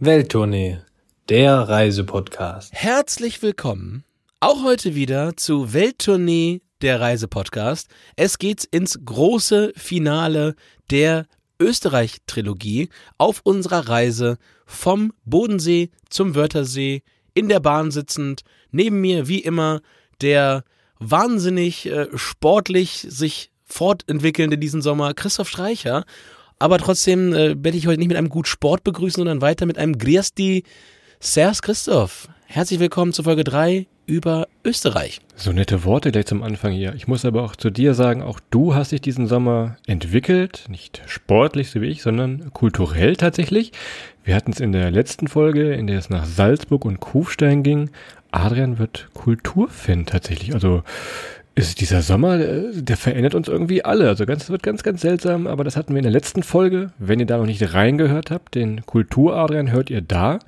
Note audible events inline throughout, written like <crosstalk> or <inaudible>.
Welttournee, der Reisepodcast. Herzlich willkommen auch heute wieder zu Welttournee, der Reisepodcast. Es geht ins große Finale der Österreich-Trilogie auf unserer Reise vom Bodensee zum Wörthersee, in der Bahn sitzend, neben mir wie immer der wahnsinnig äh, sportlich sich fortentwickelnde diesen Sommer Christoph Streicher aber trotzdem äh, werde ich heute nicht mit einem gut Sport begrüßen, sondern weiter mit einem Griasti Sers Christoph. Herzlich willkommen zu Folge 3 über Österreich. So nette Worte gleich zum Anfang hier. Ich muss aber auch zu dir sagen, auch du hast dich diesen Sommer entwickelt, nicht sportlich so wie ich, sondern kulturell tatsächlich. Wir hatten es in der letzten Folge, in der es nach Salzburg und Kufstein ging. Adrian wird Kulturfan tatsächlich. Also ist dieser Sommer, äh, der verändert uns irgendwie alle. Also ganz, wird ganz, ganz seltsam, aber das hatten wir in der letzten Folge. Wenn ihr da noch nicht reingehört habt, den Kultur-Adrian hört ihr da.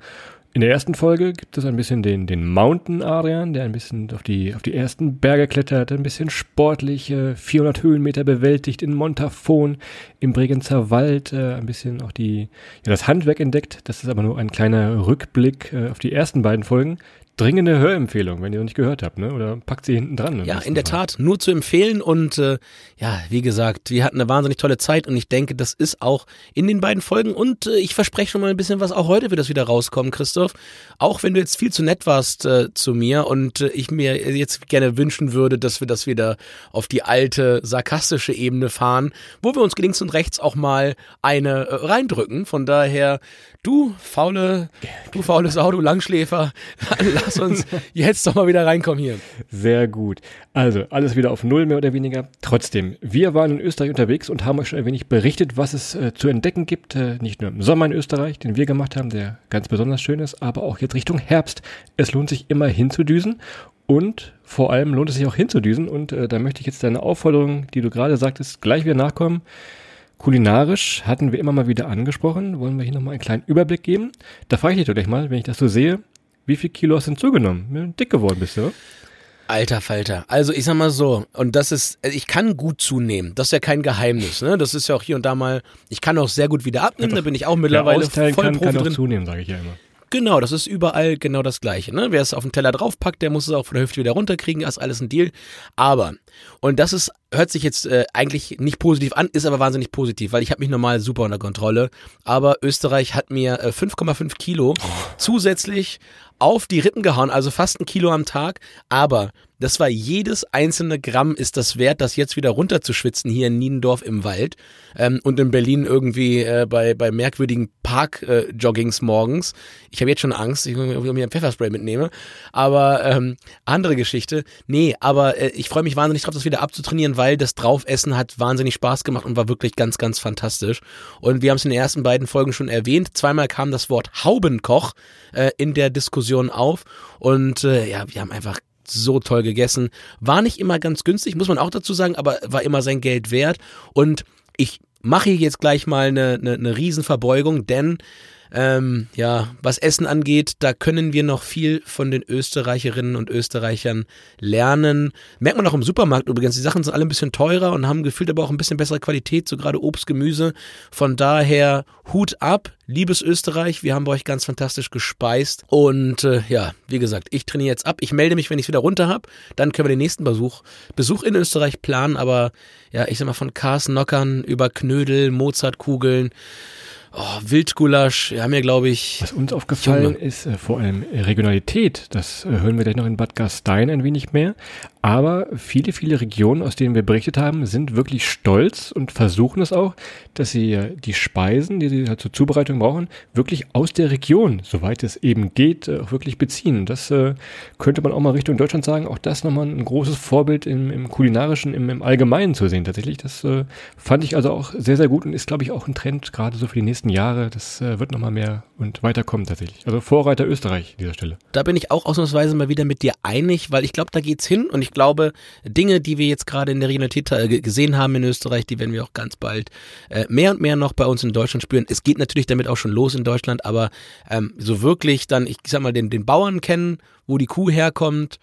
In der ersten Folge gibt es ein bisschen den, den Mountain Adrian, der ein bisschen auf die, auf die ersten Berge klettert, ein bisschen sportlich, äh, 400 Höhenmeter bewältigt in Montafon, im Bregenzer Wald, äh, ein bisschen auch die, ja, das Handwerk entdeckt. Das ist aber nur ein kleiner Rückblick äh, auf die ersten beiden Folgen dringende Hörempfehlung, wenn ihr noch nicht gehört habt, ne? Oder packt sie hinten dran. Ja, in der Fall. Tat, nur zu empfehlen und äh, ja, wie gesagt, wir hatten eine wahnsinnig tolle Zeit und ich denke, das ist auch in den beiden Folgen und äh, ich verspreche schon mal ein bisschen was auch heute wird das wieder rauskommen, Christoph. Auch wenn du jetzt viel zu nett warst äh, zu mir und äh, ich mir jetzt gerne wünschen würde, dass wir das wieder auf die alte sarkastische Ebene fahren, wo wir uns links und rechts auch mal eine äh, reindrücken. Von daher, du faule, du faule Sau, du Langschläfer, <laughs> lass uns jetzt doch mal wieder reinkommen hier. Sehr gut. Also, alles wieder auf Null mehr oder weniger. Trotzdem, wir waren in Österreich unterwegs und haben euch schon ein wenig berichtet, was es äh, zu entdecken gibt. Äh, nicht nur im Sommer in Österreich, den wir gemacht haben, der ganz besonders schön ist, aber auch jetzt Richtung Herbst. Es lohnt sich immer hinzudüsen. Und vor allem lohnt es sich auch hinzudüsen. Und äh, da möchte ich jetzt deine Aufforderung, die du gerade sagtest, gleich wieder nachkommen. Kulinarisch hatten wir immer mal wieder angesprochen. Wollen wir hier nochmal einen kleinen Überblick geben? Da frage ich dich doch gleich mal, wenn ich das so sehe, wie viel Kilo hast du denn zugenommen? Dick geworden bist du, oder? Alter Falter. Also ich sag mal so, und das ist, ich kann gut zunehmen. Das ist ja kein Geheimnis, ne? Das ist ja auch hier und da mal, ich kann auch sehr gut wieder abnehmen, da bin ich auch mittlerweile voll kann, Profi kann auch drin. zunehmen, sage ich ja immer. Genau, das ist überall genau das Gleiche. Ne? Wer es auf den Teller draufpackt, der muss es auch von der Hüfte wieder runterkriegen, das ist alles ein Deal. Aber, und das ist, hört sich jetzt äh, eigentlich nicht positiv an, ist aber wahnsinnig positiv, weil ich habe mich normal super unter Kontrolle. Aber Österreich hat mir äh, 5,5 Kilo oh. zusätzlich auf die Rippen gehauen, also fast ein Kilo am Tag. Aber das war jedes einzelne Gramm ist das wert, das jetzt wieder runterzuschwitzen hier in Niendorf im Wald ähm, und in Berlin irgendwie äh, bei, bei merkwürdigen Park-Joggings äh, morgens. Ich habe jetzt schon Angst, ich mir ein Pfefferspray mitnehme. Aber ähm, andere Geschichte. Nee, aber äh, ich freue mich wahnsinnig drauf, das wieder abzutrainieren, weil das Draufessen hat wahnsinnig Spaß gemacht und war wirklich ganz, ganz fantastisch. Und wir haben es in den ersten beiden Folgen schon erwähnt. Zweimal kam das Wort Haubenkoch äh, in der Diskussion auf. Und äh, ja, wir haben einfach so toll gegessen. War nicht immer ganz günstig, muss man auch dazu sagen, aber war immer sein Geld wert. Und ich mache hier jetzt gleich mal eine, eine, eine Riesenverbeugung, denn ähm, ja, was Essen angeht, da können wir noch viel von den Österreicherinnen und Österreichern lernen. Merkt man auch im Supermarkt übrigens, die Sachen sind alle ein bisschen teurer und haben gefühlt aber auch ein bisschen bessere Qualität, so gerade Obst, Gemüse. Von daher Hut ab, liebes Österreich, wir haben bei euch ganz fantastisch gespeist. Und äh, ja, wie gesagt, ich trainiere jetzt ab. Ich melde mich, wenn ich es wieder runter habe. Dann können wir den nächsten Besuch, Besuch in Österreich planen. Aber ja, ich sag mal von Cars Knockern über Knödel, Mozartkugeln Oh, Wildgulasch, wir haben ja, glaube ich. Was uns aufgefallen Junge. ist äh, vor allem Regionalität. Das äh, hören wir gleich noch in Bad Gastein ein wenig mehr. Aber viele, viele Regionen, aus denen wir berichtet haben, sind wirklich stolz und versuchen es auch, dass sie äh, die Speisen, die sie halt zur Zubereitung brauchen, wirklich aus der Region, soweit es eben geht, äh, auch wirklich beziehen. Das äh, könnte man auch mal Richtung Deutschland sagen. Auch das nochmal ein großes Vorbild im, im kulinarischen, im, im Allgemeinen zu sehen. Tatsächlich, das äh, fand ich also auch sehr, sehr gut und ist, glaube ich, auch ein Trend gerade so für die nächsten Jahre. Das äh, wird nochmal mehr und weiterkommen tatsächlich. Also Vorreiter Österreich an dieser Stelle. Da bin ich auch ausnahmsweise mal wieder mit dir einig, weil ich glaube, da geht's hin und ich glaube, Dinge, die wir jetzt gerade in der Regionalität äh, gesehen haben in Österreich, die werden wir auch ganz bald äh, mehr und mehr noch bei uns in Deutschland spüren. Es geht natürlich damit auch schon los in Deutschland, aber ähm, so wirklich dann, ich sag mal, den, den Bauern kennen, wo die Kuh herkommt,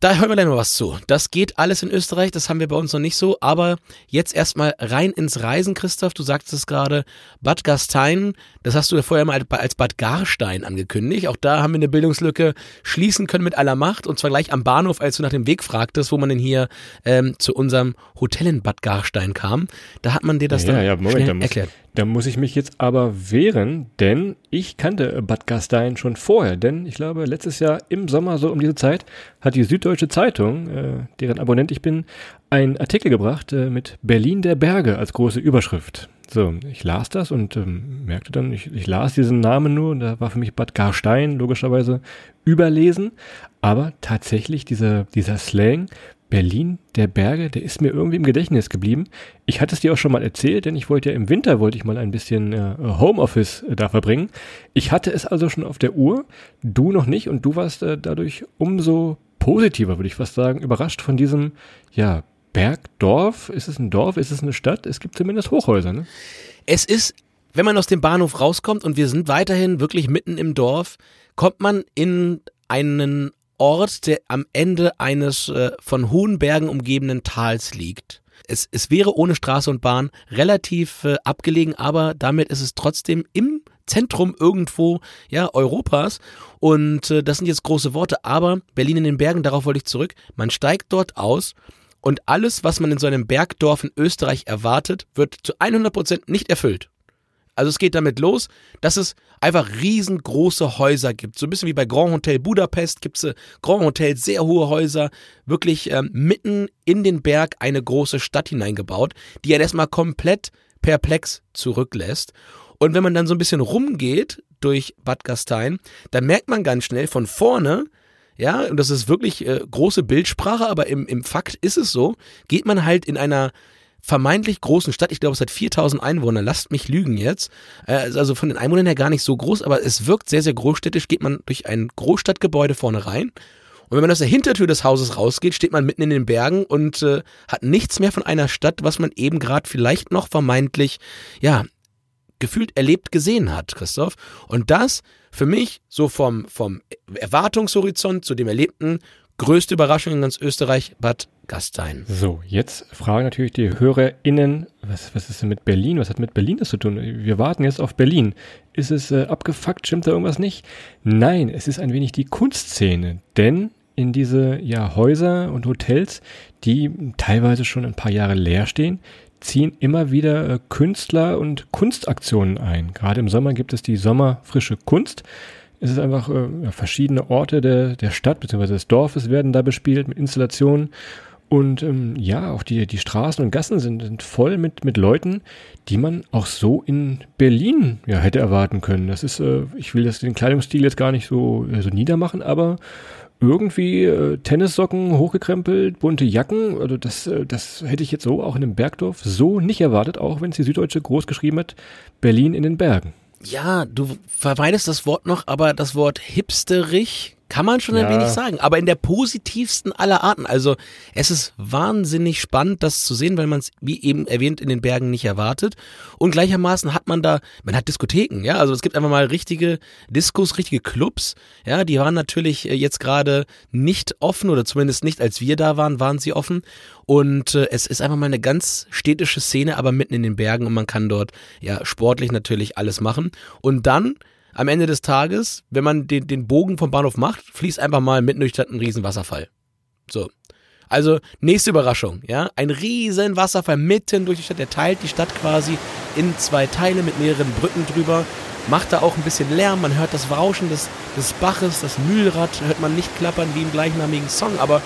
Da hören wir gleich noch was zu. Das geht alles in Österreich, das haben wir bei uns noch nicht so. Aber jetzt erstmal rein ins Reisen, Christoph. Du sagtest es gerade, Bad Gastein, das hast du ja vorher mal als Bad Garstein angekündigt. Auch da haben wir eine Bildungslücke schließen können mit aller Macht. Und zwar gleich am Bahnhof, als du nach dem Weg fragtest, wo man denn hier ähm, zu unserem Hotel in Bad Garstein kam. Da hat man dir das ja, dann ja, Moment, schnell da muss, erklärt. Da muss ich mich jetzt aber wehren, denn ich kannte Bad Gastein schon vorher. Denn ich glaube, letztes Jahr im Sommer, so um diese Zeit, hat die Süddeutsche Zeitung, äh, deren Abonnent ich bin, einen Artikel gebracht äh, mit Berlin der Berge als große Überschrift. So, ich las das und ähm, merkte dann, ich, ich las diesen Namen nur und da war für mich Bad Garstein logischerweise überlesen. Aber tatsächlich dieser, dieser Slang Berlin der Berge, der ist mir irgendwie im Gedächtnis geblieben. Ich hatte es dir auch schon mal erzählt, denn ich wollte ja im Winter wollte ich mal ein bisschen äh, Homeoffice äh, da verbringen. Ich hatte es also schon auf der Uhr, du noch nicht und du warst äh, dadurch umso positiver, würde ich fast sagen, überrascht von diesem ja Bergdorf. Ist es ein Dorf? Ist es eine Stadt? Es gibt zumindest Hochhäuser. Ne? Es ist, wenn man aus dem Bahnhof rauskommt und wir sind weiterhin wirklich mitten im Dorf, kommt man in einen Ort, der am Ende eines äh, von hohen Bergen umgebenen Tals liegt. Es, es wäre ohne Straße und Bahn relativ äh, abgelegen, aber damit ist es trotzdem im Zentrum irgendwo ja Europas und äh, das sind jetzt große Worte, aber Berlin in den Bergen, darauf wollte ich zurück. Man steigt dort aus und alles, was man in so einem Bergdorf in Österreich erwartet, wird zu 100 Prozent nicht erfüllt. Also es geht damit los, dass es einfach riesengroße Häuser gibt. So ein bisschen wie bei Grand Hotel Budapest gibt es äh, Grand Hotel, sehr hohe Häuser, wirklich ähm, mitten in den Berg eine große Stadt hineingebaut, die er erstmal komplett perplex zurücklässt. Und wenn man dann so ein bisschen rumgeht durch Bad Gastein, dann merkt man ganz schnell von vorne, ja, und das ist wirklich äh, große Bildsprache, aber im, im Fakt ist es so, geht man halt in einer vermeintlich großen Stadt, ich glaube es hat 4000 Einwohner, lasst mich lügen jetzt, äh, also von den Einwohnern her gar nicht so groß, aber es wirkt sehr, sehr großstädtisch, geht man durch ein Großstadtgebäude vorne rein und wenn man aus der Hintertür des Hauses rausgeht, steht man mitten in den Bergen und äh, hat nichts mehr von einer Stadt, was man eben gerade vielleicht noch vermeintlich, ja, gefühlt erlebt gesehen hat, Christoph. Und das für mich so vom, vom Erwartungshorizont zu dem Erlebten größte Überraschung in ganz Österreich, Bad Gastein. So, jetzt fragen natürlich die HörerInnen, was, was ist denn mit Berlin? Was hat mit Berlin das zu tun? Wir warten jetzt auf Berlin. Ist es äh, abgefuckt? Stimmt da irgendwas nicht? Nein, es ist ein wenig die Kunstszene, denn in diese ja, Häuser und Hotels, die teilweise schon ein paar Jahre leer stehen, ziehen immer wieder äh, Künstler und Kunstaktionen ein. Gerade im Sommer gibt es die Sommerfrische Kunst. Es ist einfach äh, verschiedene Orte der, der Stadt bzw. des Dorfes werden da bespielt mit Installationen. Und ähm, ja, auch die, die Straßen und Gassen sind, sind voll mit, mit Leuten, die man auch so in Berlin ja hätte erwarten können. Das ist, äh, ich will das den Kleidungsstil jetzt gar nicht so, äh, so niedermachen, aber irgendwie äh, Tennissocken hochgekrempelt, bunte Jacken. Also das, äh, das hätte ich jetzt so auch in einem Bergdorf so nicht erwartet, auch wenn es die Süddeutsche groß geschrieben hat. Berlin in den Bergen. Ja, du vermeidest das Wort noch, aber das Wort hipsterig kann man schon ein Ja. wenig sagen, aber in der positivsten aller Arten. Also es ist wahnsinnig spannend, das zu sehen, weil man es, wie eben erwähnt, in den Bergen nicht erwartet. Und gleichermaßen hat man da, man hat Diskotheken, ja, also es gibt einfach mal richtige Diskos, richtige Clubs, ja, die waren natürlich äh, jetzt gerade nicht offen oder zumindest nicht, als wir da waren, waren sie offen. Und äh, es ist einfach mal eine ganz städtische Szene, aber mitten in den Bergen und man kann dort ja sportlich natürlich alles machen. Und dann am Ende des Tages, wenn man den, den Bogen vom Bahnhof macht, fließt einfach mal mitten durch die Stadt ein Riesenwasserfall. So. Also, nächste Überraschung, ja. Ein riesen Wasserfall mitten durch die Stadt, der teilt die Stadt quasi in zwei Teile mit mehreren Brücken drüber. Macht da auch ein bisschen Lärm, man hört das Rauschen des, des Baches, das Mühlrad hört man nicht klappern wie im gleichnamigen Song, aber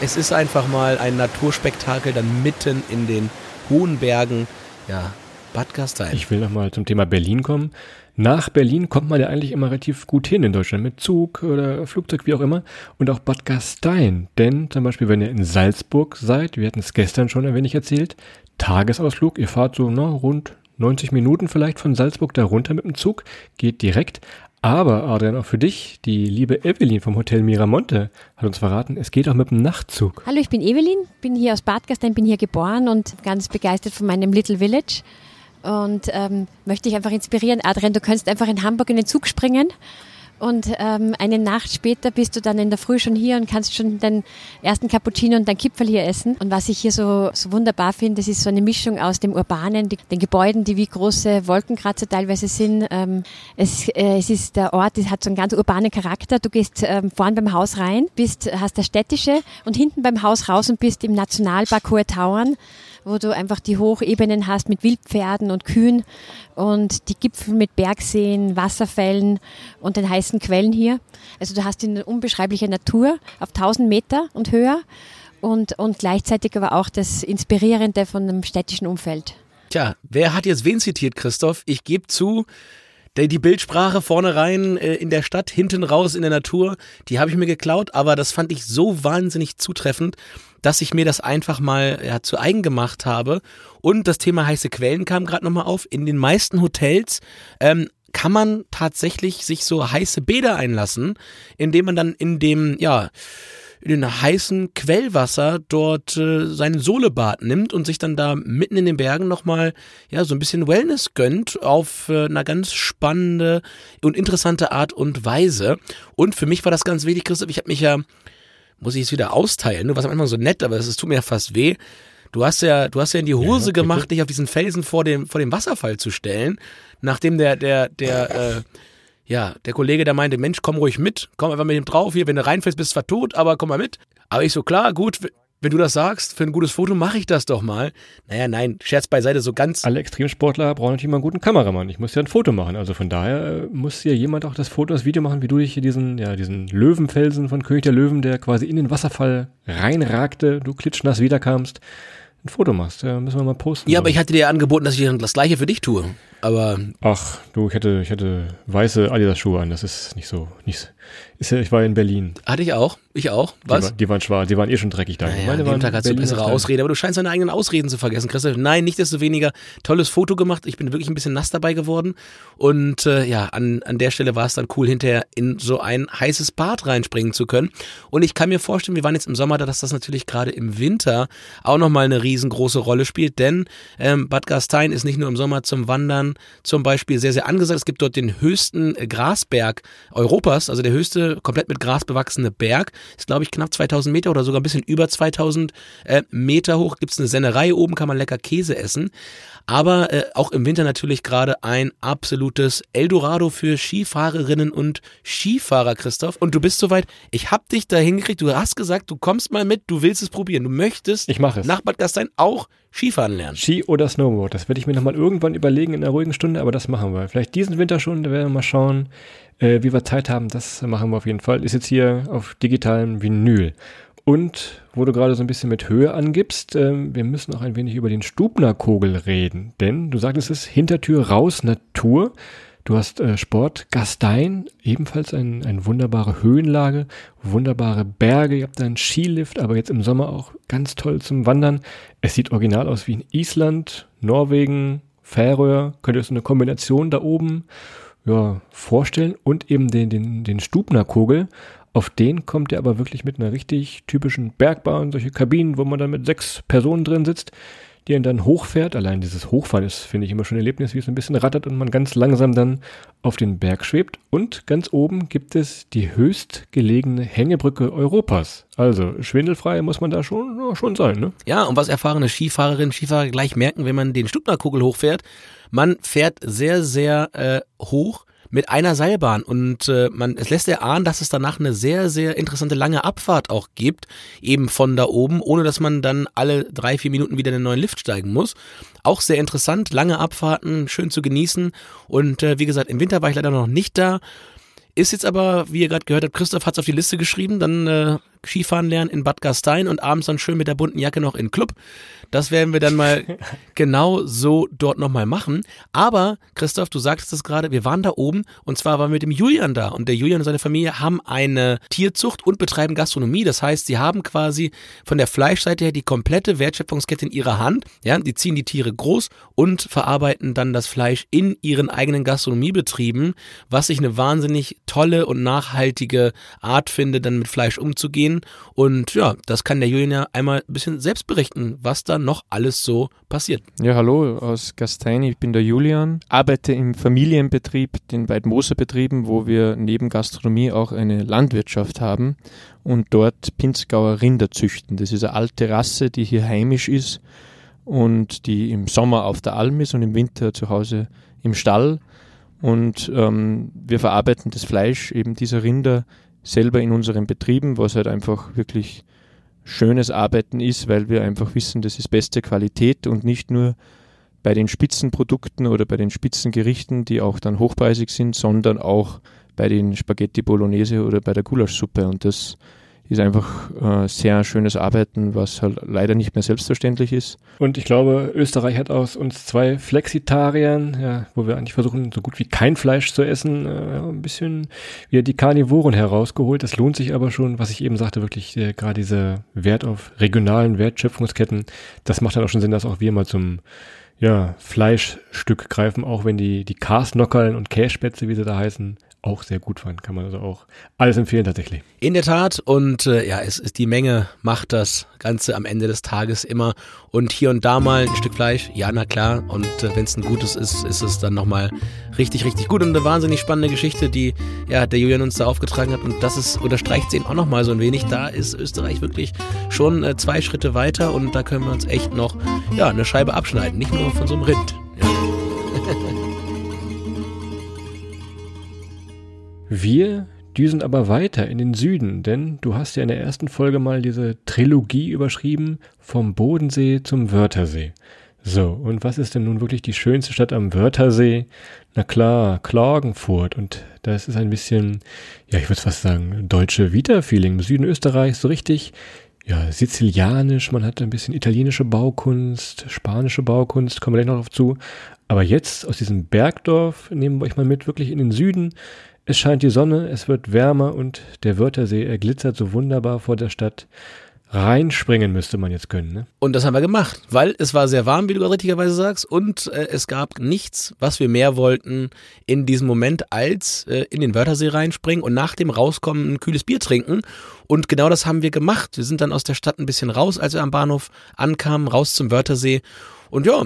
es ist einfach mal ein Naturspektakel dann mitten in den hohen Bergen, ja, Bad Gastein. Ich will nochmal zum Thema Berlin kommen. Nach Berlin kommt man ja eigentlich immer relativ gut hin in Deutschland mit Zug oder Flugzeug, wie auch immer. Und auch Bad Gastein. Denn zum Beispiel, wenn ihr in Salzburg seid, wir hatten es gestern schon ein wenig erzählt, Tagesausflug, ihr fahrt so ne, rund 90 Minuten vielleicht von Salzburg da runter mit dem Zug, geht direkt. Aber, Adrian, auch für dich, die liebe Evelyn vom Hotel Miramonte hat uns verraten, es geht auch mit dem Nachtzug. Hallo, ich bin Evelyn, bin hier aus Bad Gastein, bin hier geboren und ganz begeistert von meinem Little Village. Und ähm, möchte dich einfach inspirieren, Adrian, du kannst einfach in Hamburg in den Zug springen und ähm, eine Nacht später bist du dann in der Früh schon hier und kannst schon den ersten Cappuccino und dein Kipferl hier essen. Und was ich hier so, so wunderbar finde, das ist so eine Mischung aus dem Urbanen, die, den Gebäuden, die wie große Wolkenkratzer teilweise sind. Ähm, es, äh, es ist der Ort, das hat so einen ganz urbanen Charakter. Du gehst ähm, vorn beim Haus rein, bist, hast das Städtische und hinten beim Haus raus und bist im Nationalpark Hohe Tauern wo du einfach die Hochebenen hast mit Wildpferden und Kühen und die Gipfel mit Bergseen, Wasserfällen und den heißen Quellen hier. Also du hast eine unbeschreibliche Natur auf 1000 Meter und höher und, und gleichzeitig aber auch das Inspirierende von einem städtischen Umfeld. Tja, wer hat jetzt wen zitiert, Christoph? Ich gebe zu, die Bildsprache vorne rein äh, in der Stadt, hinten raus in der Natur, die habe ich mir geklaut, aber das fand ich so wahnsinnig zutreffend, dass ich mir das einfach mal ja, zu eigen gemacht habe. Und das Thema heiße Quellen kam gerade nochmal auf. In den meisten Hotels ähm, kann man tatsächlich sich so heiße Bäder einlassen, indem man dann in dem, ja, in den heißen Quellwasser dort äh, seinen Sohlebad nimmt und sich dann da mitten in den Bergen nochmal ja, so ein bisschen Wellness gönnt auf äh, einer ganz spannende und interessante Art und Weise. Und für mich war das ganz wichtig, Christoph, ich habe mich ja muss ich es wieder austeilen. Du warst am Anfang so nett, aber es tut mir ja fast weh. Du hast ja, du hast ja in die Hose ja, gemacht, dich auf diesen Felsen vor dem, vor dem Wasserfall zu stellen, nachdem der, der, der, <laughs> äh, ja, der Kollege, der meinte, Mensch, komm ruhig mit, komm einfach mit ihm drauf hier, wenn du reinfällst, bist du zwar tot, aber komm mal mit. Aber ich so, klar, gut, wenn du das sagst, für ein gutes Foto mache ich das doch mal. Naja, nein, Scherz beiseite, so ganz. Alle Extremsportler brauchen natürlich mal einen guten Kameramann. Ich muss ja ein Foto machen. Also von daher äh, muss hier jemand auch das Foto, das Video machen, wie du dich hier diesen, ja, diesen Löwenfelsen von König der Löwen, der quasi in den Wasserfall reinragte, du klitschnass wiederkamst ein Foto machst. Ja, müssen wir mal posten. Ja, aber ich hatte dir angeboten, dass ich das gleiche für dich tue. Aber. Ach, du, ich hätte, ich hätte weiße Adidas-Schuhe an. Das ist nicht so, nicht, ist ja, ich war in Berlin. Hatte ich auch. Ich auch. Was? Die, die waren schwarz, die waren eh schon dreckig da. Naja, Meine an dem Tag hast du bessere Ausrede, aber du scheinst deine eigenen Ausreden zu vergessen, Christoph. Nein, nichtsdestoweniger, tolles Foto gemacht. Ich bin wirklich ein bisschen nass dabei geworden. Und äh, ja, an, an der Stelle war es dann cool, hinterher in so ein heißes Bad reinspringen zu können. Und ich kann mir vorstellen, wir waren jetzt im Sommer da, dass das natürlich gerade im Winter auch nochmal eine riesengroße Rolle spielt. Denn ähm, Bad Gastein ist nicht nur im Sommer zum Wandern zum Beispiel sehr, sehr angesagt. Es gibt dort den höchsten Grasberg Europas, also der höchste komplett mit Gras bewachsene Berg. Ist, glaube ich, knapp 2000 Meter oder sogar ein bisschen über 2000 äh, Meter hoch. Gibt es eine Sennerei oben, kann man lecker Käse essen. Aber äh, auch im Winter natürlich gerade ein absolutes Eldorado für Skifahrerinnen und Skifahrer, Christoph. Und du bist soweit. Ich hab dich da hingekriegt. Du hast gesagt, du kommst mal mit, du willst es probieren. Du möchtest ich mach es. nach Bad Gastein auch Skifahren lernen. Ski oder Snowboard. Das werde ich mir nochmal irgendwann überlegen in einer ruhigen Stunde, aber das machen wir. Vielleicht diesen Winter schon, da werden wir mal schauen, äh, wie wir Zeit haben. Das machen wir auf jeden Fall. Ist jetzt hier auf digitalem Vinyl. Und wo du gerade so ein bisschen mit Höhe angibst, äh, wir müssen auch ein wenig über den Stubnerkogel reden. Denn du sagtest es, Hintertür raus, Natur. Du hast äh, Sport Gastein, ebenfalls ein, eine wunderbare Höhenlage, wunderbare Berge. Ihr habt einen Skilift, aber jetzt im Sommer auch ganz toll zum Wandern. Es sieht original aus wie in Island, Norwegen, Färöer. Könnte es eine Kombination da oben ja, vorstellen und eben den, den, den Stubnerkogel auf den kommt er aber wirklich mit einer richtig typischen Bergbahn, solche Kabinen, wo man dann mit sechs Personen drin sitzt, die ihn dann hochfährt. Allein dieses Hochfahren ist, finde ich, immer schon ein Erlebnis, wie es ein bisschen rattert und man ganz langsam dann auf den Berg schwebt. Und ganz oben gibt es die höchstgelegene Hängebrücke Europas. Also schwindelfrei muss man da schon, schon sein, ne? Ja, und was erfahrene Skifahrerinnen Skifahrer gleich merken, wenn man den Stuttgartkugel hochfährt, man fährt sehr, sehr äh, hoch mit einer Seilbahn und äh, man es lässt erahnen, dass es danach eine sehr sehr interessante lange Abfahrt auch gibt, eben von da oben, ohne dass man dann alle drei vier Minuten wieder in den neuen Lift steigen muss. Auch sehr interessant, lange Abfahrten, schön zu genießen und äh, wie gesagt im Winter war ich leider noch nicht da. Ist jetzt aber, wie ihr gerade gehört habt, Christoph hat es auf die Liste geschrieben, dann äh, Skifahren lernen in Bad Gastein und abends dann schön mit der bunten Jacke noch in den Club. Das werden wir dann mal <laughs> genau so dort nochmal machen. Aber, Christoph, du sagtest es gerade, wir waren da oben und zwar waren wir mit dem Julian da. Und der Julian und seine Familie haben eine Tierzucht und betreiben Gastronomie. Das heißt, sie haben quasi von der Fleischseite her die komplette Wertschöpfungskette in ihrer Hand. Ja, die ziehen die Tiere groß und verarbeiten dann das Fleisch in ihren eigenen Gastronomiebetrieben, was ich eine wahnsinnig tolle und nachhaltige Art finde, dann mit Fleisch umzugehen ein. Und ja, das kann der Julian ja einmal ein bisschen selbst berichten, was da noch alles so passiert. Ja, hallo aus Gastein, ich bin der Julian, arbeite im Familienbetrieb, den Weidmoser-Betrieben, wo wir neben Gastronomie auch eine Landwirtschaft haben und dort Pinzgauer Rinder züchten. Das ist eine alte Rasse, die hier heimisch ist und die im Sommer auf der Alm ist und im Winter zu Hause im Stall. Und ähm, wir verarbeiten das Fleisch eben dieser Rinder selber in unseren Betrieben, was halt einfach wirklich schönes Arbeiten ist, weil wir einfach wissen, das ist beste Qualität und nicht nur bei den Spitzenprodukten oder bei den Spitzengerichten, die auch dann hochpreisig sind, sondern auch bei den Spaghetti Bolognese oder bei der Gulaschsuppe. Und das ist einfach äh, sehr schönes Arbeiten, was halt leider nicht mehr selbstverständlich ist. Und ich glaube, Österreich hat aus uns zwei Flexitariern, ja, wo wir eigentlich versuchen, so gut wie kein Fleisch zu essen, äh, ein bisschen wieder die Karnivoren herausgeholt. Das lohnt sich aber schon, was ich eben sagte, wirklich äh, gerade dieser Wert auf regionalen Wertschöpfungsketten. Das macht dann auch schon Sinn, dass auch wir mal zum ja, Fleischstück greifen, auch wenn die, die Karsnockerln und Kässpätze, wie sie da heißen, auch sehr gut waren. Kann man also auch alles empfehlen tatsächlich. In der Tat und äh, ja, es ist die Menge macht das Ganze am Ende des Tages immer und hier und da mal ein Stück Fleisch, ja na klar und äh, wenn es ein gutes ist, ist es dann nochmal richtig, richtig gut und eine wahnsinnig spannende Geschichte, die ja der Julian uns da aufgetragen hat und das ist, unterstreicht sie ihn auch nochmal so ein wenig, da ist Österreich wirklich schon äh, zwei Schritte weiter und da können wir uns echt noch ja, eine Scheibe abschneiden, nicht nur von so einem Rind. Ja. Wir düsen aber weiter in den Süden, denn du hast ja in der ersten Folge mal diese Trilogie überschrieben, vom Bodensee zum Wörthersee. So, und was ist denn nun wirklich die schönste Stadt am Wörthersee? Na klar, Klagenfurt. Und das ist ein bisschen, ja, ich würde fast sagen, deutsche Vita-Feeling im Süden Österreichs, so richtig, ja, sizilianisch, man hat ein bisschen italienische Baukunst, spanische Baukunst, kommen wir gleich noch drauf zu. Aber jetzt aus diesem Bergdorf nehmen wir euch mal mit, wirklich in den Süden, es scheint die Sonne, es wird wärmer und der Wörthersee, er glitzert so wunderbar vor der Stadt. Reinspringen müsste man jetzt können, ne? Und das haben wir gemacht, weil es war sehr warm, wie du richtigerweise sagst, und äh, es gab nichts, was wir mehr wollten in diesem Moment, als äh, in den Wörthersee reinspringen und nach dem Rauskommen ein kühles Bier trinken. Und genau das haben wir gemacht. Wir sind dann aus der Stadt ein bisschen raus, als wir am Bahnhof ankamen, raus zum Wörthersee. Und ja,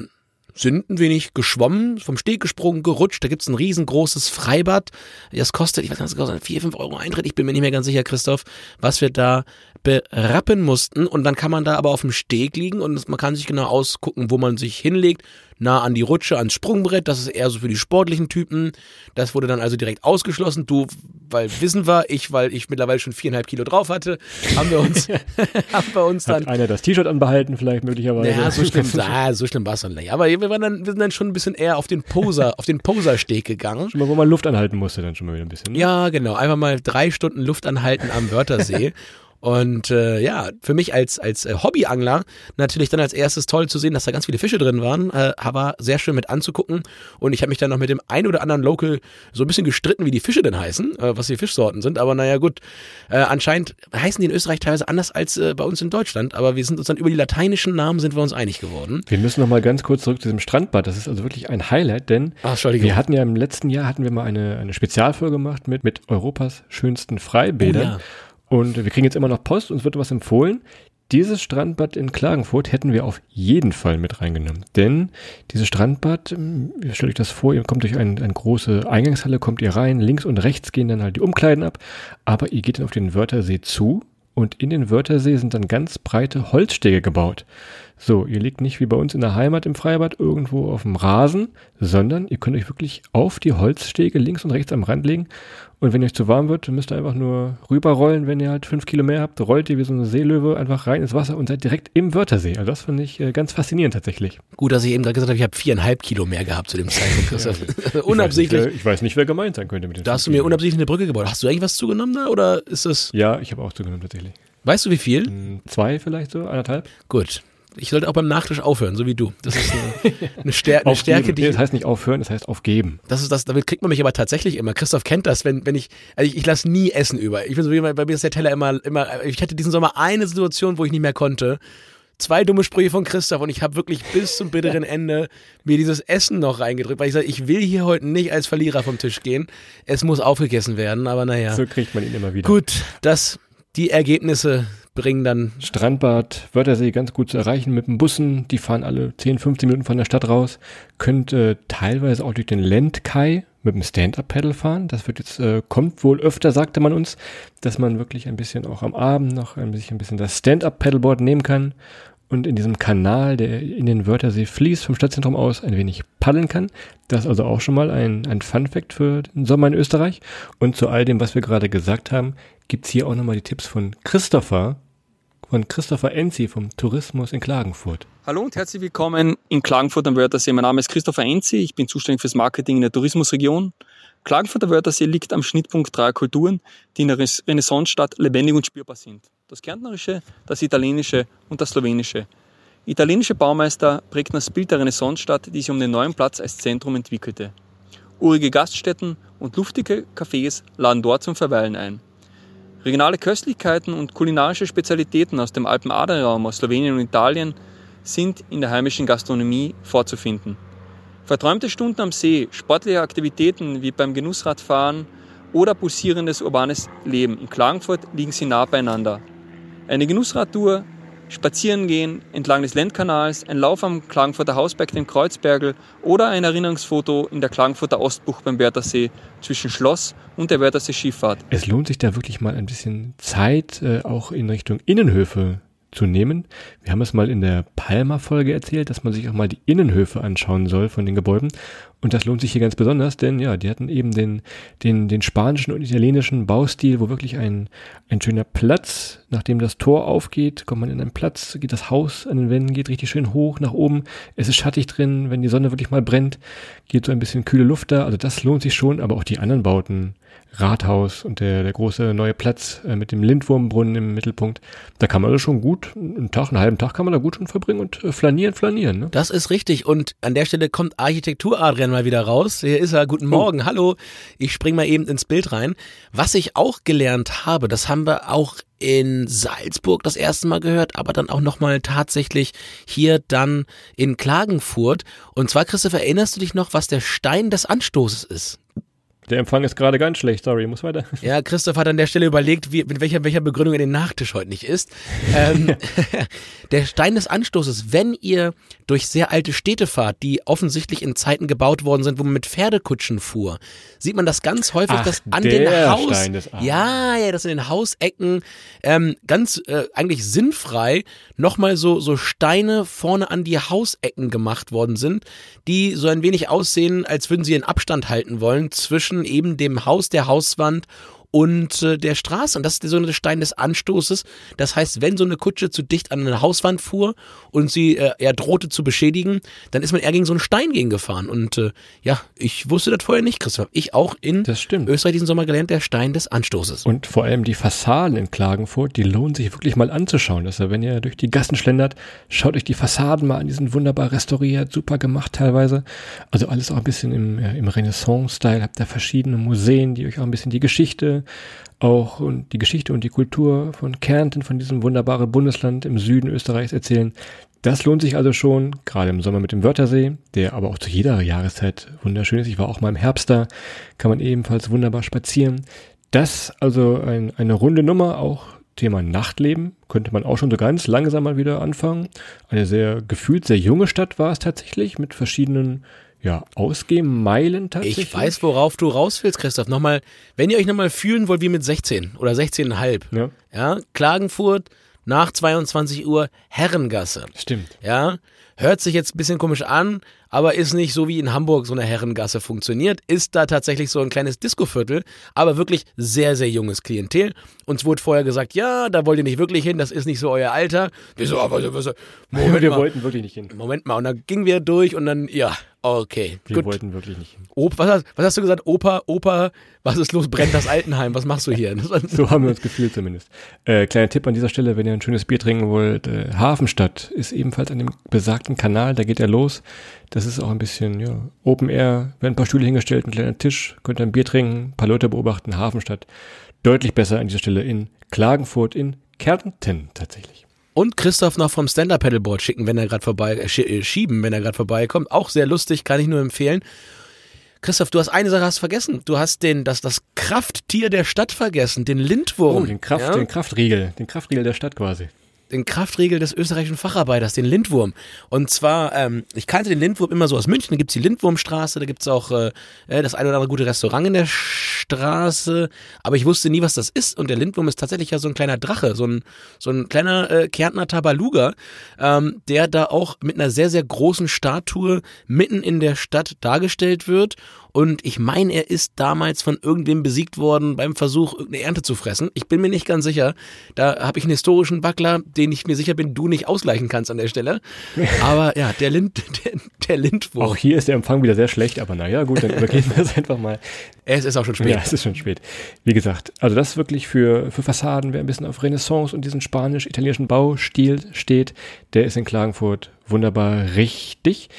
sind ein wenig geschwommen, vom Steg gesprungen, gerutscht. Da gibt's ein riesengroßes Freibad. Das kostet, ich weiß nicht, das kostet 4, 5 Euro Eintritt. Ich bin mir nicht mehr ganz sicher, Christoph, was wir da berappen mussten. Und dann kann man da aber auf dem Steg liegen und man kann sich genau ausgucken, wo man sich hinlegt nah an die Rutsche, ans Sprungbrett. Das ist eher so für die sportlichen Typen. Das wurde dann also direkt ausgeschlossen. Du, weil Wissen war, ich, weil ich mittlerweile schon viereinhalb Kilo drauf hatte, haben wir uns, <laughs> haben wir uns dann. Hat einer das T-Shirt anbehalten, vielleicht möglicherweise. Ja, so schlimm, <laughs> ah, so schlimm war es dann nicht. Aber wir, waren dann, wir sind dann schon ein bisschen eher auf den Poser, auf den Posersteg gegangen. Schon mal, wo man Luft anhalten musste, dann schon mal wieder ein bisschen. Ne? Ja, genau. Einfach mal drei Stunden Luft anhalten am Wörthersee. <laughs> Und äh, ja, für mich als, als äh, Hobbyangler natürlich dann als erstes toll zu sehen, dass da ganz viele Fische drin waren, äh, war sehr schön mit anzugucken. Und ich habe mich dann noch mit dem ein oder anderen Local so ein bisschen gestritten, wie die Fische denn heißen, äh, was die Fischsorten sind. Aber naja, gut, äh, anscheinend heißen die in Österreich teilweise anders als äh, bei uns in Deutschland. Aber wir sind uns dann über die lateinischen Namen sind wir uns einig geworden. Wir müssen noch mal ganz kurz zurück zu diesem Strandbad. Das ist also wirklich ein Highlight, denn Ach, wir hatten ja im letzten Jahr hatten wir mal eine, eine Spezialfolge gemacht mit, mit Europas schönsten Freibädern. Oh, ja. Und wir kriegen jetzt immer noch Post, uns wird was empfohlen. Dieses Strandbad in Klagenfurt hätten wir auf jeden Fall mit reingenommen. Denn dieses Strandbad, ähm, wie stelle ich das vor, ihr kommt durch eine, eine große Eingangshalle, kommt ihr rein, links und rechts gehen dann halt die Umkleiden ab, aber ihr geht dann auf den Wörthersee zu und in den Wörthersee sind dann ganz breite Holzstege gebaut. So, ihr liegt nicht wie bei uns in der Heimat im Freibad irgendwo auf dem Rasen, sondern ihr könnt euch wirklich auf die Holzstege links und rechts am Rand legen. Und wenn euch zu warm wird, müsst ihr einfach nur rüberrollen, wenn ihr halt fünf Kilo mehr habt, rollt ihr wie so eine Seelöwe einfach rein ins Wasser und seid direkt im Wörthersee. Also das finde ich äh, ganz faszinierend tatsächlich. Gut, dass ich eben gerade gesagt habe, ich habe viereinhalb Kilo mehr gehabt zu dem Zeitpunkt. <laughs> ja, unabsichtlich. <laughs> Ich weiß, nicht, ich weiß, nicht, wer gemeint sein könnte mit dem Da hast du mir unabsichtlich eine Brücke gebaut. Hast du eigentlich was zugenommen da oder ist das? Ja, ich habe auch zugenommen tatsächlich. Weißt du wie viel? Hm, zwei vielleicht so, anderthalb. Gut. Ich sollte auch beim Nachtisch aufhören, so wie du. Das ist eine, eine, Stär eine Stärke, die. Nee, das heißt nicht aufhören, das heißt aufgeben. Das ist das, damit kriegt man mich aber tatsächlich immer. Christoph kennt das, wenn, wenn ich, also ich, ich lasse nie Essen über. Ich bin so wie bei mir ist der Teller immer, immer, ich hatte diesen Sommer eine Situation, wo ich nicht mehr konnte. Zwei dumme Sprüche von Christoph und ich habe wirklich bis zum bitteren <laughs> Ende mir dieses Essen noch reingedrückt, weil ich sage, ich will hier heute nicht als Verlierer vom Tisch gehen. Es muss aufgegessen werden, aber naja. So kriegt man ihn immer wieder. Gut, das die Ergebnisse bringen dann. Strandbad, Wörthersee ganz gut zu erreichen mit den Bussen. Die fahren alle 10, 15 Minuten von der Stadt raus. Könnt äh, teilweise auch durch den Lendkai mit dem Stand-Up-Pedal fahren. Das wird jetzt, äh, kommt wohl öfter, sagte man uns, dass man wirklich ein bisschen auch am Abend noch ein bisschen, ein bisschen das Stand-Up-Pedalboard nehmen kann und in diesem Kanal, der in den Wörthersee fließt, vom Stadtzentrum aus ein wenig paddeln kann. Das ist also auch schon mal ein, ein Fun-Fact für den Sommer in Österreich. Und zu all dem, was wir gerade gesagt haben, gibt's hier auch nochmal die Tipps von Christopher, von Christopher Enzi vom Tourismus in Klagenfurt. Hallo und herzlich willkommen in Klagenfurt am Wörthersee. Mein Name ist Christopher Enzi, ich bin zuständig fürs Marketing in der Tourismusregion. Klagenfurt am Wörthersee liegt am Schnittpunkt dreier Kulturen, die in der Renaissancestadt lebendig und spürbar sind. Das Kärntnerische, das Italienische und das Slowenische. Italienische Baumeister prägten das Bild der Renaissancestadt, die sich um den neuen Platz als Zentrum entwickelte. Urige Gaststätten und luftige Cafés laden dort zum Verweilen ein. Regionale Köstlichkeiten und kulinarische Spezialitäten aus dem Alpen-Adria-Raum aus Slowenien und Italien sind in der heimischen Gastronomie vorzufinden. Verträumte Stunden am See, sportliche Aktivitäten wie beim Genussradfahren oder pulsierendes urbanes Leben in Klagenfurt liegen sie nah beieinander. Eine Genussradtour, Spazierengehen entlang des Lendkanals, ein Lauf am Klagenfurter Hausberg, dem Kreuzbergel oder ein Erinnerungsfoto in der Klagenfurter Ostbucht beim Wörthersee zwischen Schloss und der Wörthersee Schifffahrt. Es lohnt sich da wirklich mal ein bisschen Zeit äh, auch in Richtung Innenhöfe zu nehmen. Wir haben es mal in der Palma-Folge erzählt, dass man sich auch mal die Innenhöfe anschauen soll von den Gebäuden. Und das lohnt sich hier ganz besonders, denn ja, die hatten eben den, den, den spanischen und italienischen Baustil, wo wirklich ein, ein schöner Platz, nachdem das Tor aufgeht, kommt man in einen Platz, geht das Haus an den Wänden, geht richtig schön hoch nach oben. Es ist schattig drin, wenn die Sonne wirklich mal brennt, geht so ein bisschen kühle Luft da. Also das lohnt sich schon, aber auch die anderen Bauten Rathaus und der, der große neue Platz äh, mit dem Lindwurmbrunnen im Mittelpunkt. Da kann man das schon gut, einen Tag, einen halben Tag kann man da gut schon verbringen und äh, flanieren, flanieren. Ne? Das ist richtig. Und an der Stelle kommt Architektur-Adrian mal wieder raus. Hier ist er. Guten oh. Morgen. Oh. Hallo. Ich spring mal eben ins Bild rein. Was ich auch gelernt habe, das haben wir auch in Salzburg das erste Mal gehört, aber dann auch nochmal tatsächlich hier dann in Klagenfurt. Und zwar, Christoph, erinnerst du dich noch, was der Stein des Anstoßes ist? Der Empfang ist gerade ganz schlecht, sorry, muss weiter. <laughs> Ja, Christoph hat an der Stelle überlegt, wie, mit welcher, welcher Begründung er den Nachtisch heute nicht isst. Ähm, <laughs> der Stein des Anstoßes, wenn ihr durch sehr alte Städte fahrt, die offensichtlich in Zeiten gebaut worden sind, wo man mit Pferdekutschen fuhr, sieht man das ganz häufig, Ach, dass an den Haus, ja, ja, dass in den Hausecken ähm, ganz äh, eigentlich sinnfrei nochmal so so Steine vorne an die Hausecken gemacht worden sind, die so ein wenig aussehen, als würden sie in Abstand halten wollen zwischen eben dem Haus, der Hauswand und äh, der Straße. Und das ist der sogenannte Stein des Anstoßes. Das heißt, wenn so eine Kutsche zu dicht an eine Hauswand fuhr und sie äh, er drohte zu beschädigen, dann ist man eher gegen so einen Stein gegen gefahren. Und äh, ja, ich wusste das vorher nicht, Christoph. Ich auch in Österreich diesen Sommer gelernt, der Stein des Anstoßes. Und vor allem die Fassaden in Klagenfurt, die lohnen sich wirklich mal anzuschauen. Also wenn ihr durch die Gassen schlendert, schaut euch die Fassaden mal an, die sind wunderbar restauriert, super gemacht teilweise. Also alles auch ein bisschen im, ja, im Renaissance-Style. Habt da verschiedene Museen, die euch auch ein bisschen die Geschichte auch und die Geschichte und die Kultur von Kärnten, von diesem wunderbaren Bundesland im Süden Österreichs erzählen. Das lohnt sich also schon, gerade im Sommer mit dem Wörthersee, der aber auch zu jeder Jahreszeit wunderschön ist. Ich war auch mal im Herbst da, kann man ebenfalls wunderbar spazieren. Das also ein, eine runde Nummer, auch Thema Nachtleben, könnte man auch schon so ganz langsam mal wieder anfangen. Eine sehr gefühlt sehr junge Stadt war es tatsächlich, mit verschiedenen ja, Ausgehmeilen tatsächlich. Ich weiß, worauf du raus willst, Christoph. Nochmal, wenn ihr euch nochmal fühlen wollt wie mit 16 oder 16,5. Ja. ja. Klagenfurt nach 22 Uhr Herrengasse. Stimmt. Ja. Hört sich jetzt ein bisschen komisch an, aber ist nicht so wie in Hamburg so eine Herrengasse funktioniert. Ist da tatsächlich so ein kleines Discoviertel, aber wirklich sehr, sehr junges Klientel. Uns wurde vorher gesagt, ja, da wollt ihr nicht wirklich hin, das ist nicht so euer Alter. Wir so, aber Moment wir mal. wollten wirklich nicht hin. Moment mal, und dann gingen wir durch und dann, ja, Okay, Wir gut. wollten wirklich nicht hin. Op, was, hast, was, hast, du gesagt? Opa, Opa, was ist los? Brennt das Altenheim? Was machst du hier? so haben wir uns gefühlt zumindest. Äh, kleiner Tipp an dieser Stelle, wenn ihr ein schönes Bier trinken wollt. Äh, Hafenstadt ist ebenfalls an dem besagten Kanal, da geht er los. Das ist auch ein bisschen ja, Open Air, werden ein paar Stühle hingestellt, ein kleiner Tisch, könnt ihr ein Bier trinken, ein paar Leute beobachten. Hafenstadt deutlich besser an dieser Stelle in Klagenfurt, in Kärnten tatsächlich und Christoph noch vom Stand-Up Paddleboard schicken, wenn er gerade vorbei äh, äh, schieben, wenn er gerade vorbeikommt. Auch sehr lustig, kann ich nur empfehlen. Christoph, du hast eine Sache hast vergessen. Du hast den, das, das Krafttier der Stadt vergessen, den Lindwurm. Oh, den, Kraft, ja? den Kraftriegel, den Kraftriegel der Stadt quasi. Den Kraftriegel des österreichischen Facharbeiters, den Lindwurm. Und zwar, ähm, ich kannte den Lindwurm immer so aus München, da gibt's die Lindwurmstraße, da gibt's auch äh, äh, das eine oder andere gute Restaurant in der Straße, aber ich wusste nie, was das ist. Und der Lindwurm ist tatsächlich ja so ein kleiner Drache, so ein, so ein kleiner äh, Kärntner Tabaluga, ähm, der da auch mit einer sehr, sehr großen Statue mitten in der Stadt dargestellt wird. Und ich meine, er ist damals von irgendwem besiegt worden beim Versuch, irgendeine Ernte zu fressen. Ich bin mir nicht ganz sicher. Da habe ich einen historischen Wackler, den ich mir sicher bin, du nicht ausgleichen kannst an der Stelle. Aber ja, der, Lind, <laughs> der, der Lindwurm. Auch hier ist der Empfang wieder sehr schlecht, aber naja, gut, dann übergehen wir es <laughs> einfach mal. Es ist auch schon spät. Ja, es ist schon spät. Wie gesagt, also das wirklich für, für Fassaden, wer ein bisschen auf Renaissance und diesen spanisch-italienischen Baustil steht, der ist in Klagenfurt wunderbar richtig.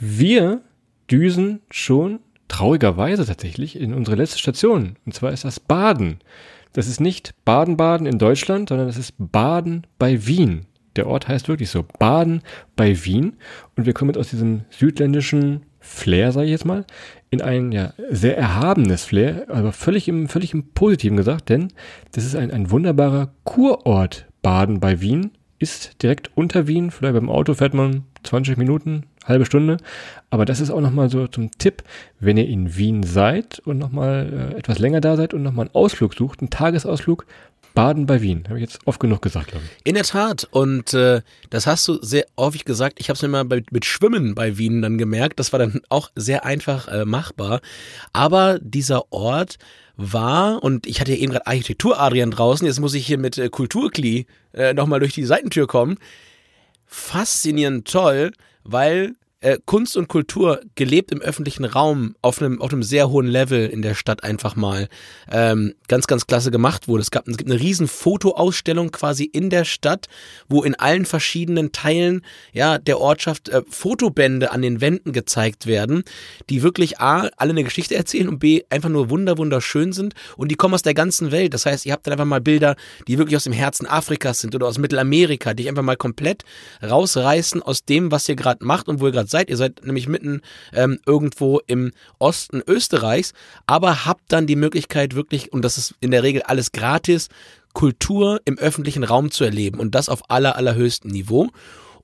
Wir düsen schon traurigerweise tatsächlich in unsere letzte Station. Und zwar ist das Baden. Das ist nicht Baden-Baden in Deutschland, sondern das ist Baden bei Wien. Der Ort heißt wirklich so, Baden bei Wien. Und wir kommen jetzt aus diesem südländischen Flair, sage ich jetzt mal, in ein ja, sehr erhabenes Flair, aber völlig im, völlig im Positiven gesagt, denn das ist ein, ein wunderbarer Kurort Baden bei Wien, ist direkt unter Wien, vielleicht beim Auto fährt man 20 Minuten, halbe Stunde, aber das ist auch nochmal so zum Tipp, wenn ihr in Wien seid und nochmal äh, etwas länger da seid und nochmal einen Ausflug sucht, einen Tagesausflug, Baden bei Wien. Habe ich jetzt oft genug gesagt, glaube ich. In der Tat. Und äh, das hast du sehr häufig gesagt. Ich habe es mir mal bei, mit Schwimmen bei Wien dann gemerkt. Das war dann auch sehr einfach äh, machbar. Aber dieser Ort war, und ich hatte ja eben gerade Architektur-Adrian draußen, jetzt muss ich hier mit äh, Kulturkli äh, nochmal durch die Seitentür kommen. Faszinierend toll, weil äh, Kunst und Kultur gelebt im öffentlichen Raum auf einem, auf einem sehr hohen Level in der Stadt einfach mal ähm, ganz, ganz klasse gemacht wurde. Es, gab, es gibt eine riesen Fotoausstellung quasi in der Stadt, wo in allen verschiedenen Teilen ja, der Ortschaft äh, Fotobände an den Wänden gezeigt werden, die wirklich A, alle eine Geschichte erzählen und B, einfach nur wunder, wunderschön sind und die kommen aus der ganzen Welt. Das heißt, ihr habt dann einfach mal Bilder, die wirklich aus dem Herzen Afrikas sind oder aus Mittelamerika, die einfach mal komplett rausreißen aus dem, was ihr gerade macht und wo ihr gerade seid. Ihr seid nämlich mitten ähm, irgendwo im Osten Österreichs, aber habt dann die Möglichkeit wirklich, und das ist in der Regel alles gratis, Kultur im öffentlichen Raum zu erleben und das auf aller, allerhöchstem Niveau.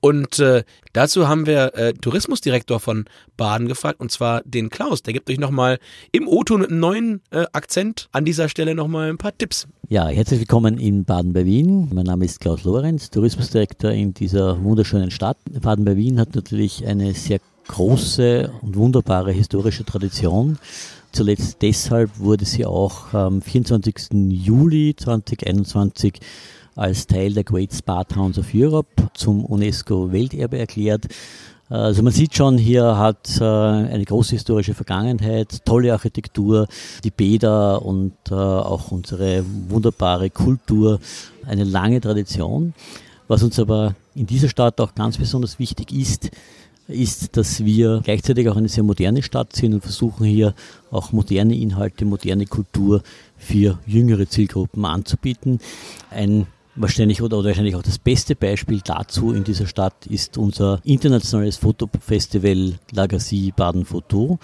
Und äh, dazu haben wir äh, Tourismusdirektor von Baden gefragt, und zwar den Klaus. Der gibt euch nochmal im O-Ton mit einem neuen äh, Akzent an dieser Stelle nochmal ein paar Tipps. Ja, herzlich willkommen in Baden bei Wien. Mein Name ist Klaus Lorenz, Tourismusdirektor in dieser wunderschönen Stadt. Baden bei Wien hat natürlich eine sehr große und wunderbare historische Tradition. Zuletzt deshalb wurde sie auch am 24. Juli 2021 als Teil der Great Spa Towns of Europe zum UNESCO-Welterbe erklärt. Also man sieht schon, hier hat äh, eine große historische Vergangenheit, tolle Architektur, die Bäder und äh, auch unsere wunderbare Kultur, eine lange Tradition. Was uns aber in dieser Stadt auch ganz besonders wichtig ist, ist, dass wir gleichzeitig auch eine sehr moderne Stadt sind und versuchen hier auch moderne Inhalte, moderne Kultur für jüngere Zielgruppen anzubieten. Ein wahrscheinlich oder, wahrscheinlich auch das beste Beispiel dazu in dieser Stadt ist unser internationales Fotofestival Lagacy Baden Foto,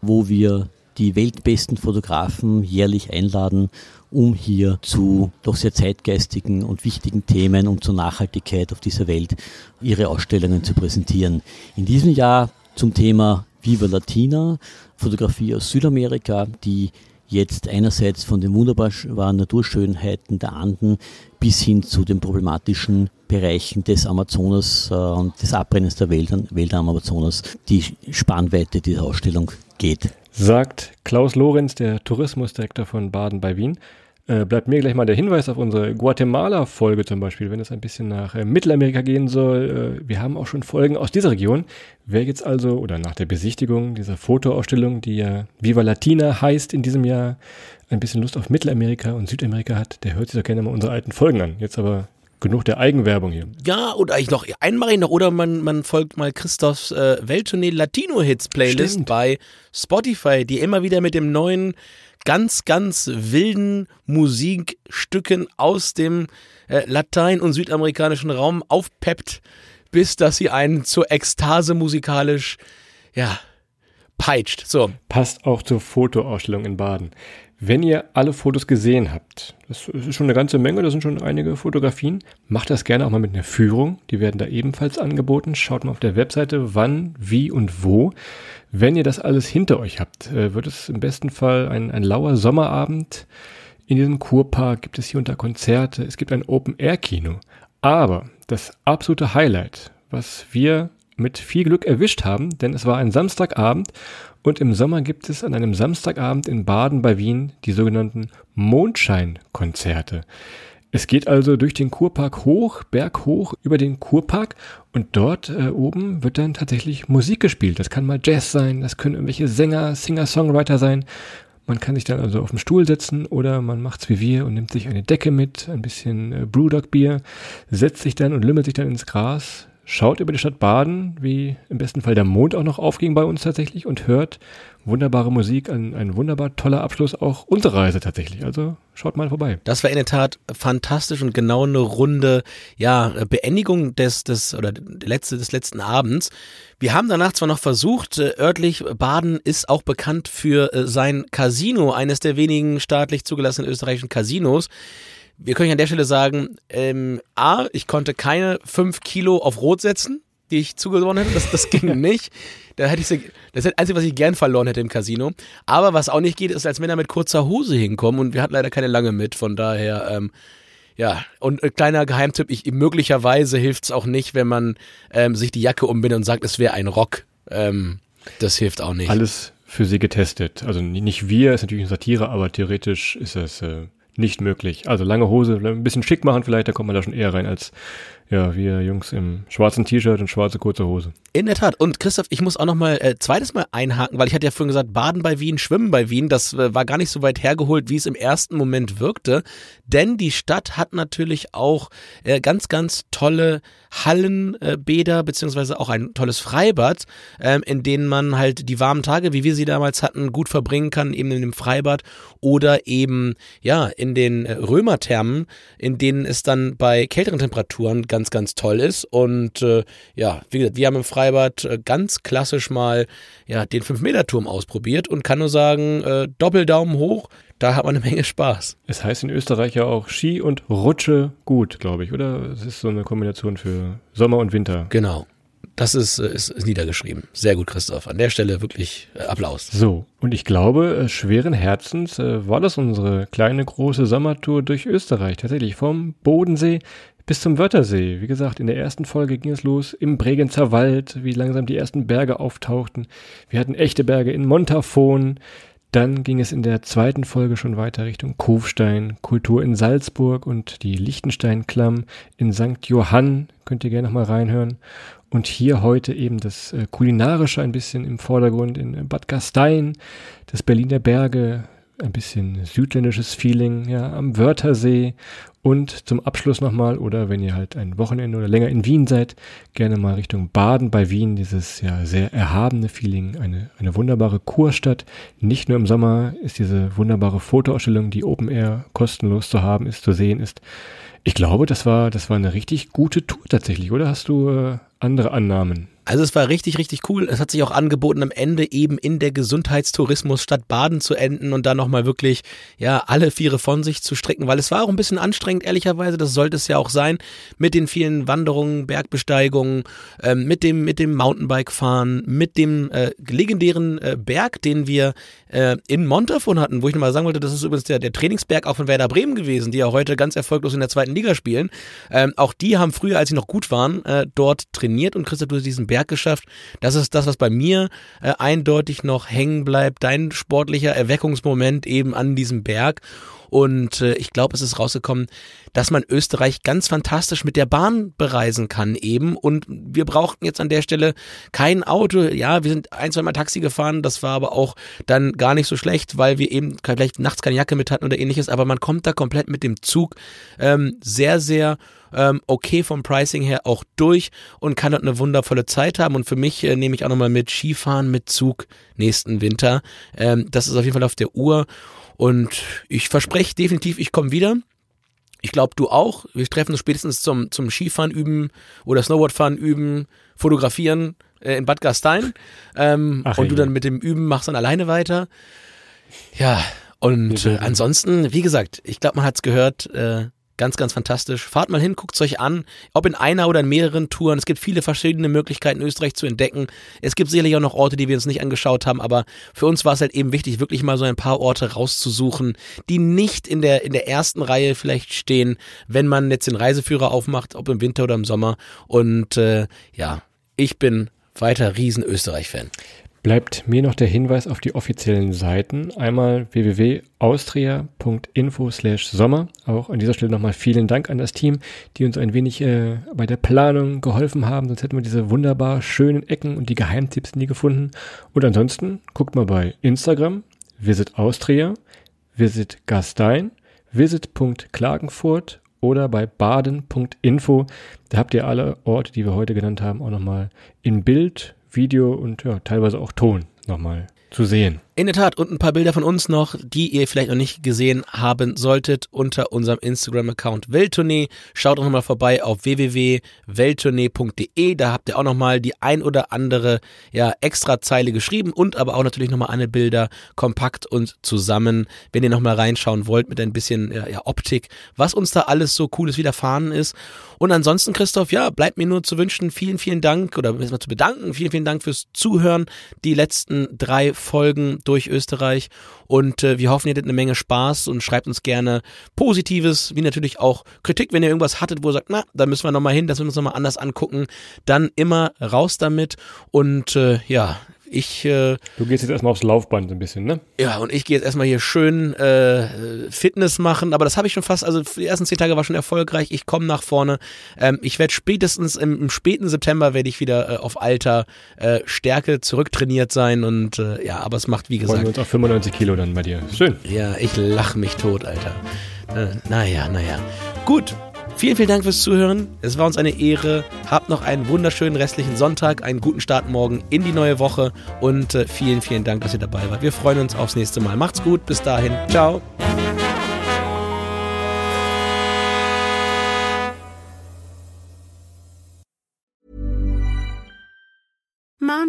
wo wir die weltbesten Fotografen jährlich einladen, um hier zu doch sehr zeitgeistigen und wichtigen Themen und zur Nachhaltigkeit auf dieser Welt ihre Ausstellungen zu präsentieren. In diesem Jahr zum Thema Viva Latina, Fotografie aus Südamerika, die jetzt einerseits von den wunderbaren Naturschönheiten der Anden bis hin zu den problematischen Bereichen des Amazonas äh, und des Abbrennens der Wälder, Wälder am Amazonas die Spannweite dieser Ausstellung geht. Sagt Klaus Lorenz, der Tourismusdirektor von Baden bei Wien. Äh, bleibt mir gleich mal der Hinweis auf unsere Guatemala-Folge zum Beispiel, wenn es ein bisschen nach äh, Mittelamerika gehen soll. Äh, wir haben auch schon Folgen aus dieser Region. Wer jetzt also, oder nach der Besichtigung dieser Fotoausstellung, die ja Viva Latina heißt in diesem Jahr, ein bisschen Lust auf Mittelamerika und Südamerika hat, der hört sich doch gerne mal unsere alten Folgen an. Jetzt aber genug der Eigenwerbung hier. Ja, oder eigentlich noch einen mache ich noch, oder man, man folgt mal Christophs äh, Welttournee Latino Hits Playlist Stimmt. bei Spotify, die immer wieder mit dem neuen ganz, ganz wilden Musikstücken aus dem äh, latein- und südamerikanischen Raum aufpeppt, bis dass sie einen zur Ekstase musikalisch, ja, peitscht. So. Passt auch zur Fotoausstellung in Baden. Wenn ihr alle Fotos gesehen habt, das ist schon eine ganze Menge, da sind schon einige Fotografien, macht das gerne auch mal mit einer Führung. Die werden da ebenfalls angeboten. Schaut mal auf der Webseite, wann, wie und wo. Wenn ihr das alles hinter euch habt, äh, wird es im besten Fall ein, ein lauer Sommerabend. In diesem Kurpark gibt es hier unter Konzerte, es gibt ein Open-Air-Kino. Aber das absolute Highlight, was wir mit viel Glück erwischt haben, denn es war ein Samstagabend und im Sommer gibt es an einem Samstagabend in Baden bei Wien die sogenannten Mondscheinkonzerte. Es geht also durch den Kurpark hoch, berghoch über den Kurpark und dort äh, oben wird dann tatsächlich Musik gespielt. Das kann mal Jazz sein, das können irgendwelche Sänger, Singer-Songwriter sein. Man kann sich dann also auf den Stuhl setzen oder man macht's wie wir und nimmt sich eine Decke mit, ein bisschen äh, Brewdog-Bier, setzt sich dann und lümmelt sich dann ins Gras, schaut über die Stadt Baden, wie im besten Fall der Mond auch noch aufging bei uns tatsächlich und hört wunderbare Musik, ein, ein wunderbar toller Abschluss auch unserer Reise tatsächlich. Also schaut mal vorbei. Das war in der Tat fantastisch und genau eine runde ja, Beendigung des, des oder letzte, des letzten Abends. Wir haben danach zwar noch versucht, äh, örtlich, Baden ist auch bekannt für äh, sein Casino, eines der wenigen staatlich zugelassenen österreichischen Casinos wir können an der Stelle sagen, ähm, A, ich konnte keine fünf Kilo auf Rot setzen, die ich zugewonnen hätte. Das, das ging <laughs> nicht. Da hätte ich sie, das ist das Einzige, was ich gern verloren hätte im Casino. Aber was auch nicht geht, ist, als Männer mit kurzer Hose hinkommen und wir hatten leider keine lange mit. Von daher, ähm, ja, und äh, kleiner Geheimtipp, ich, möglicherweise hilft es auch nicht, wenn man ähm, sich die Jacke umbindet und sagt, es wäre ein Rock. Ähm, das hilft auch nicht. Alles für sie getestet. Also nicht wir, ist natürlich eine Satire, aber theoretisch ist es äh, nicht möglich. Also lange Hose, ein bisschen schick machen vielleicht, da kommt man da schon eher rein als ja, wir Jungs im schwarzen T-Shirt und schwarze kurze Hose. In der Tat. Und Christoph, ich muss auch noch mal äh, zweites Mal einhaken, weil ich hatte ja vorhin gesagt, Baden bei Wien, Schwimmen bei Wien. Das äh, war gar nicht so weit hergeholt, wie es im ersten Moment wirkte. Denn die Stadt hat natürlich auch äh, ganz, ganz tolle Hallenbäder, äh, beziehungsweise auch ein tolles Freibad, ähm, in denen man halt die warmen Tage, wie wir sie damals hatten, gut verbringen kann, eben in dem Freibad oder eben, ja, in den äh, Römerthermen, in denen es dann bei kälteren Temperaturen ganz ganz, ganz toll ist. Und äh, ja, wie gesagt, wir haben im Freibad äh, ganz klassisch mal ja, den 5-Meter-Turm ausprobiert und kann nur sagen, äh, Doppeldaumen hoch, da hat man eine Menge Spaß. Es heißt in Österreich ja auch Ski und Rutsche gut, glaube ich, oder? Es ist so eine Kombination für Sommer und Winter. Genau. Das ist, äh, ist, ist niedergeschrieben. Sehr gut, Christoph. An der Stelle wirklich äh, Applaus. So, und ich glaube, schweren Herzens war das unsere kleine große Sommertour durch Österreich. Tatsächlich vom Bodensee bis zum Wörthersee. Wie gesagt, in der ersten Folge ging es los im Bregenzer Wald, wie langsam die ersten Berge auftauchten. Wir hatten echte Berge in Montafon. Dann ging es in der zweiten Folge schon weiter Richtung Kufstein, Kultur in Salzburg und die Liechtenstein-Klamm in St. Johann. Könnt ihr gerne nochmal reinhören. Und hier heute eben das äh, Kulinarische ein bisschen im Vordergrund in Bad Gastein, das Berliner Berge, ein bisschen südländisches Feeling, ja, am Wörthersee und zum Abschluss nochmal, oder wenn ihr halt ein Wochenende oder länger in Wien seid, gerne mal Richtung Baden bei Wien, dieses ja sehr erhabene Feeling, eine, eine wunderbare Kurstadt. Nicht nur im Sommer ist diese wunderbare Fotoausstellung, die Open Air kostenlos zu haben ist, zu sehen ist. Ich glaube, das war, das war eine richtig gute Tour tatsächlich, oder hast du äh, andere Annahmen? Also es war richtig, richtig cool. Es hat sich auch angeboten, am Ende eben in der Gesundheitstourismusstadt Baden zu enden und da nochmal wirklich, ja, alle Viere von sich zu strecken, weil es war auch ein bisschen anstrengend, ehrlicherweise. Das sollte es ja auch sein, mit den vielen Wanderungen, Bergbesteigungen, äh, mit dem, mit dem Mountainbike-Fahren, mit dem äh, legendären äh, Berg, den wir äh, in Montafon hatten, wo ich nochmal sagen wollte, das ist übrigens der, der Trainingsberg auch von Werder Bremen gewesen, die ja heute ganz erfolglos in der zweiten Liga spielen. Ähm, auch die haben früher, als sie noch gut waren, äh, dort trainiert und Christoph, du diesen Berg Berg geschafft. Das ist das, was bei mir äh, eindeutig noch hängen bleibt. Dein sportlicher Erweckungsmoment eben an diesem Berg. Und äh, ich glaube, es ist rausgekommen, dass man Österreich ganz fantastisch mit der Bahn bereisen kann eben. Und wir brauchten jetzt an der Stelle kein Auto. Ja, wir sind ein, zwei Mal Taxi gefahren. Das war aber auch dann gar nicht so schlecht, weil wir eben vielleicht nachts keine Jacke mit hatten oder ähnliches. Aber man kommt da komplett mit dem Zug ähm, sehr, sehr ähm, okay vom Pricing her auch durch und kann dort eine wundervolle Zeit haben. Und für mich äh, nehme ich auch nochmal mit Skifahren mit Zug nächsten Winter. Ähm, das ist auf jeden Fall auf der Uhr. Und ich verspreche definitiv, ich komme wieder. Ich glaube, du auch. Wir treffen uns spätestens zum, zum Skifahren üben oder Snowboardfahren üben, fotografieren. äh, in Bad Gastein. Ähm, Ach, und du dann mit dem Üben machst dann alleine weiter. Ja, und äh, ansonsten, wie gesagt, ich glaube, man hat's gehört, äh, ganz, ganz fantastisch. Fahrt mal hin, guckt's euch an, ob in einer oder in mehreren Touren. Es gibt viele verschiedene Möglichkeiten, Österreich zu entdecken. Es gibt sicherlich auch noch Orte, die wir uns nicht angeschaut haben, aber für uns war es halt eben wichtig, wirklich mal so ein paar Orte rauszusuchen, die nicht in der, in der ersten Reihe vielleicht stehen, wenn man jetzt den Reiseführer aufmacht, ob im Winter oder im Sommer. Und äh, ja, ich bin weiter riesen Österreich-Fan. Bleibt mir noch der Hinweis auf die offiziellen Seiten. Einmal www.austria.info slash Sommer. Auch an dieser Stelle nochmal vielen Dank an das Team, die uns ein wenig äh, bei der Planung geholfen haben. Sonst hätten wir diese wunderbar schönen Ecken und die Geheimtipps nie gefunden. Und ansonsten guckt mal bei Instagram, Visit Austria, Visit Gastein, Visit.klagenfurt oder bei baden.info. Da habt ihr alle Orte, die wir heute genannt haben, auch nochmal in Bild, Video und ja, teilweise auch Ton nochmal zu sehen. In der Tat, und ein paar Bilder von uns noch, die ihr vielleicht noch nicht gesehen haben solltet, unter unserem Instagram-Account Welttournee. Schaut doch nochmal vorbei auf www.welttournee.de. Da habt ihr auch nochmal die ein oder andere ja, extra Zeile geschrieben und aber auch natürlich nochmal alle Bilder kompakt und zusammen, wenn ihr nochmal reinschauen wollt mit ein bisschen ja, Optik, was uns da alles so cooles widerfahren ist. Und ansonsten, Christoph, ja, bleibt mir nur zu wünschen, vielen, vielen Dank oder erstmal zu bedanken, vielen, vielen Dank fürs Zuhören. Die letzten drei Folgen durch Österreich. Und äh, wir hoffen, ihr hattet eine Menge Spaß und schreibt uns gerne Positives, wie natürlich auch Kritik, wenn ihr irgendwas hattet, wo ihr sagt, na, da müssen wir nochmal hin, das müssen wir uns nochmal anders angucken, dann immer raus damit. Und äh, ja, ich äh, Du gehst jetzt erstmal aufs Laufband ein bisschen, ne? ja, und ich gehe jetzt erstmal hier schön äh, Fitness machen, aber das habe ich schon fast, also die ersten zehn Tage war schon erfolgreich. Ich komme nach vorne. Ähm, ich werde spätestens im, im späten September werde ich wieder äh, auf alter äh, Stärke zurücktrainiert sein und äh, ja, aber es macht wie Freuen wir gesagt. uns auf 95 Kilo dann bei dir. Schön. Ja, ich lach mich tot, Alter. Äh, naja, naja. Gut. Vielen, vielen Dank fürs Zuhören. Es war uns eine Ehre. Habt noch einen wunderschönen restlichen Sonntag, einen guten Start morgen in die neue Woche und äh, vielen, vielen Dank, dass ihr dabei wart. Wir freuen uns aufs nächste Mal. Macht's gut. Bis dahin. Ciao.